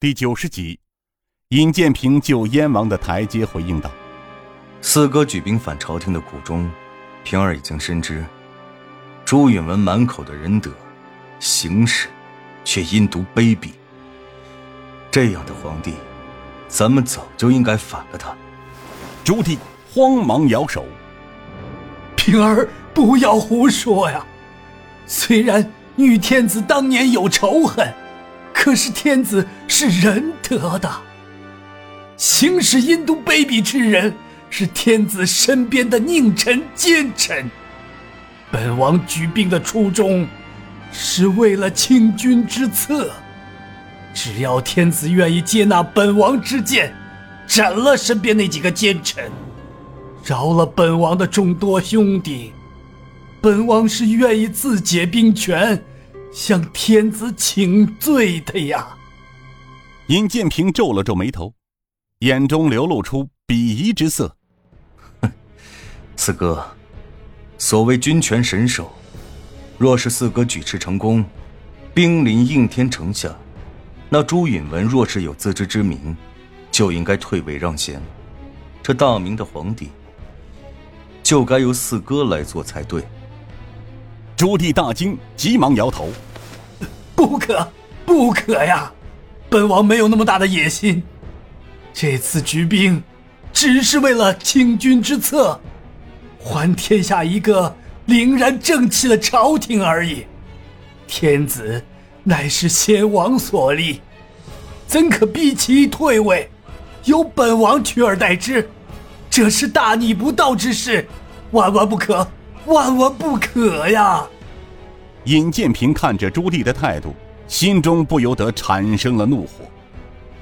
第九十集，尹建平就燕王的台阶回应道：“四哥举兵反朝廷的苦衷，平儿已经深知。朱允文满口的仁德，行事却阴毒卑鄙。这样的皇帝，咱们早就应该反了他。”朱棣慌忙摇手：“平儿，不要胡说呀！虽然与天子当年有仇恨。”可是天子是仁德的，行使阴毒卑鄙之人是天子身边的佞臣奸臣。本王举兵的初衷是为了清君之策，只要天子愿意接纳本王之见，斩了身边那几个奸臣，饶了本王的众多兄弟，本王是愿意自解兵权。向天子请罪的呀！尹建平皱了皱眉头，眼中流露出鄙夷之色。哼，四哥，所谓君权神授，若是四哥举持成功，兵临应天城下，那朱允文若是有自知之明，就应该退位让贤。这大明的皇帝，就该由四哥来做才对。朱棣大惊，急忙摇头：“不可，不可呀！本王没有那么大的野心。这次举兵，只是为了清君之策，还天下一个凛然正气的朝廷而已。天子乃是先王所立，怎可逼其退位，由本王取而代之？这是大逆不道之事，万万不可！”万万不可呀！尹建平看着朱棣的态度，心中不由得产生了怒火。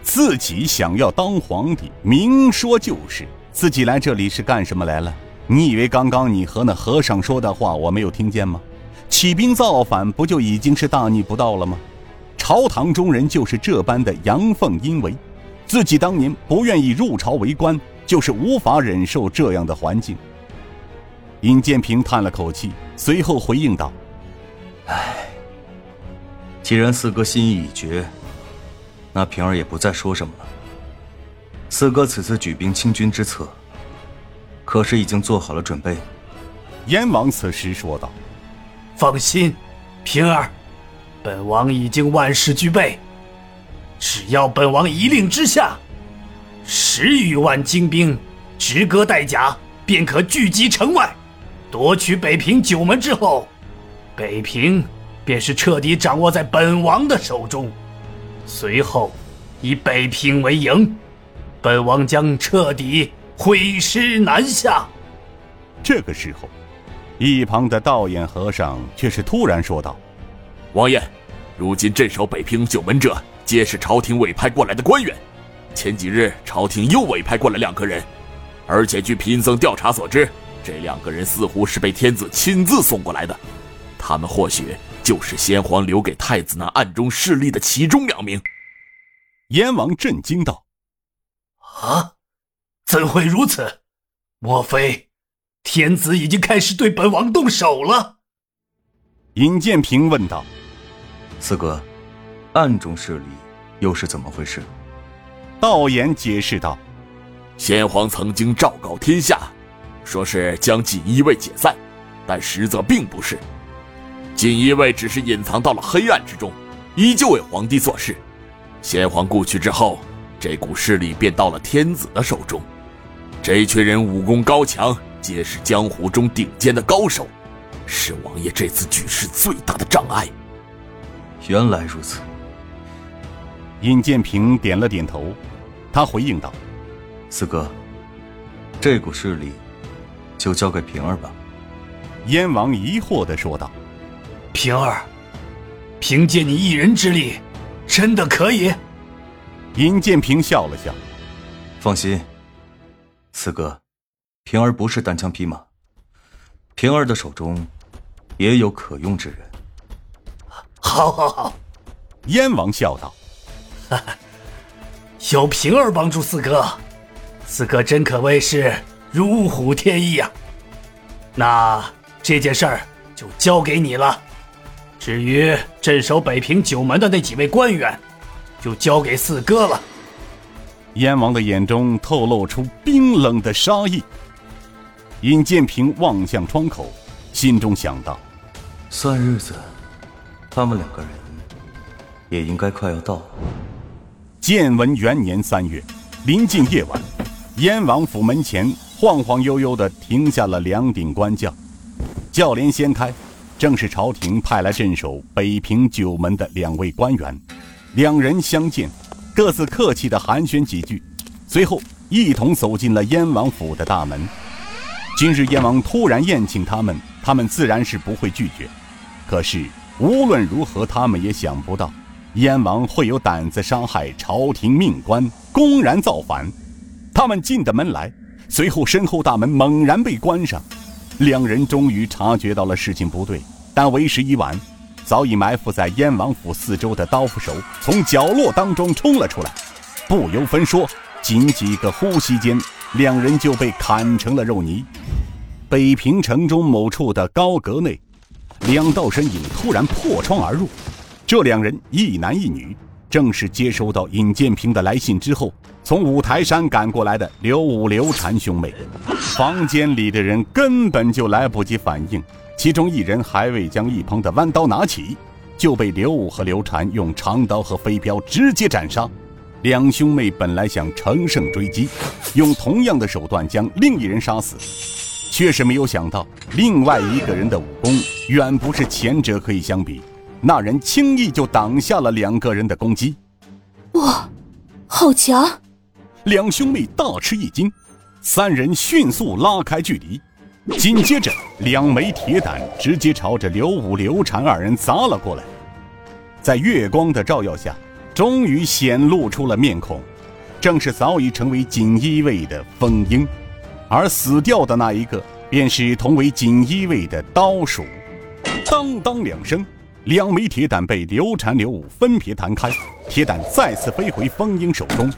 自己想要当皇帝，明说就是。自己来这里是干什么来了？你以为刚刚你和那和尚说的话我没有听见吗？起兵造反不就已经是大逆不道了吗？朝堂中人就是这般的阳奉阴违。自己当年不愿意入朝为官，就是无法忍受这样的环境。尹建平叹了口气，随后回应道：“唉，既然四哥心意已决，那平儿也不再说什么了。四哥此次举兵清军之策，可是已经做好了准备？”燕王此时说道：“放心，平儿，本王已经万事俱备，只要本王一令之下，十余万精兵，直戈带甲，便可聚集城外。”夺取北平九门之后，北平便是彻底掌握在本王的手中。随后，以北平为营，本王将彻底挥师南下。这个时候，一旁的道眼和尚却是突然说道：“王爷，如今镇守北平九门者，皆是朝廷委派过来的官员。前几日，朝廷又委派过来两个人，而且据贫僧调查所知。”这两个人似乎是被天子亲自送过来的，他们或许就是先皇留给太子那暗中势力的其中两名。燕王震惊道：“啊，怎会如此？莫非天子已经开始对本王动手了？”尹建平问道：“四哥，暗中势力又是怎么回事？”道言解释道：“先皇曾经昭告天下。”说是将锦衣卫解散，但实则并不是。锦衣卫只是隐藏到了黑暗之中，依旧为皇帝做事。先皇故去之后，这股势力便到了天子的手中。这群人武功高强，皆是江湖中顶尖的高手，是王爷这次举事最大的障碍。原来如此。尹建平点了点头，他回应道：“四哥，这股势力。”就交给平儿吧。”燕王疑惑的说道。“平儿，凭借你一人之力，真的可以？”尹建平笑了笑，“放心，四哥，平儿不是单枪匹马，平儿的手中也有可用之人。”“好，好，好！”燕王笑道，“哈哈，有平儿帮助四哥，四哥真可谓是……”如虎添翼呀！那这件事儿就交给你了。至于镇守北平九门的那几位官员，就交给四哥了。燕王的眼中透露出冰冷的杀意。尹建平望向窗口，心中想到：算日子，他们两个人也应该快要到了。建文元年三月，临近夜晚，燕王府门前晃晃悠悠地停下了两顶官轿，轿帘掀开，正是朝廷派来镇守北平九门的两位官员。两人相见，各自客气地寒暄几句，随后一同走进了燕王府的大门。今日燕王突然宴请他们，他们自然是不会拒绝。可是无论如何，他们也想不到，燕王会有胆子杀害朝廷命官，公然造反。他们进的门来，随后身后大门猛然被关上。两人终于察觉到了事情不对，但为时已晚。早已埋伏在燕王府四周的刀斧手从角落当中冲了出来，不由分说，仅几个呼吸间，两人就被砍成了肉泥。北平城中某处的高阁内，两道身影突然破窗而入。这两人一男一女，正是接收到尹建平的来信之后，从五台山赶过来的刘武、刘禅兄妹。房间里的人根本就来不及反应，其中一人还未将一旁的弯刀拿起，就被刘武和刘禅用长刀和飞镖直接斩杀。两兄妹本来想乘胜追击，用同样的手段将另一人杀死。却是没有想到，另外一个人的武功远不是前者可以相比。那人轻易就挡下了两个人的攻击。哇，好强！两兄妹大吃一惊，三人迅速拉开距离，紧接着两枚铁胆直接朝着刘武、刘禅二人砸了过来。在月光的照耀下，终于显露出了面孔，正是早已成为锦衣卫的风英。而死掉的那一个，便是同为锦衣卫的刀鼠。当当两声，两枚铁胆被刘禅、刘武分别弹开，铁胆再次飞回风英手中。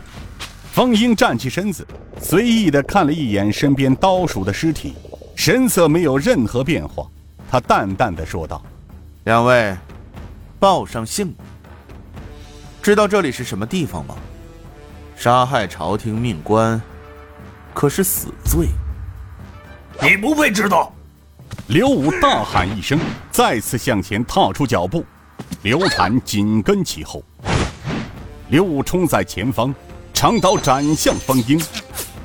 风英站起身子，随意的看了一眼身边刀鼠的尸体，神色没有任何变化。他淡淡的说道：“两位，报上姓名。知道这里是什么地方吗？杀害朝廷命官。”可是死罪，你不配知道！刘武大喊一声，再次向前踏出脚步，刘禅紧跟其后。刘武冲在前方，长刀斩向风鹰，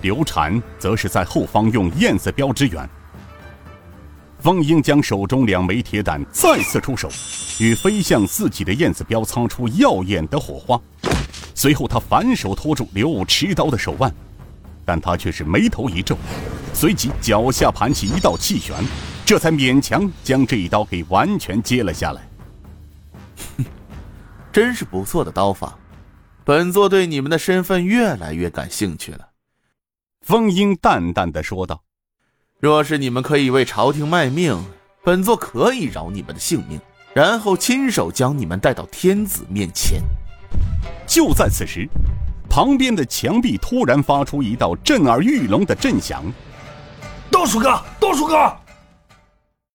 刘禅则是在后方用燕子镖支援。风鹰将手中两枚铁胆再次出手，与飞向自己的燕子镖擦出耀眼的火花。随后，他反手拖住刘武持刀的手腕。但他却是眉头一皱，随即脚下盘起一道气旋，这才勉强将这一刀给完全接了下来。哼，真是不错的刀法，本座对你们的身份越来越感兴趣了。”风鹰淡淡的说道，“若是你们可以为朝廷卖命，本座可以饶你们的性命，然后亲手将你们带到天子面前。”就在此时。旁边的墙壁突然发出一道震耳欲聋的震响，道叔哥，道叔哥！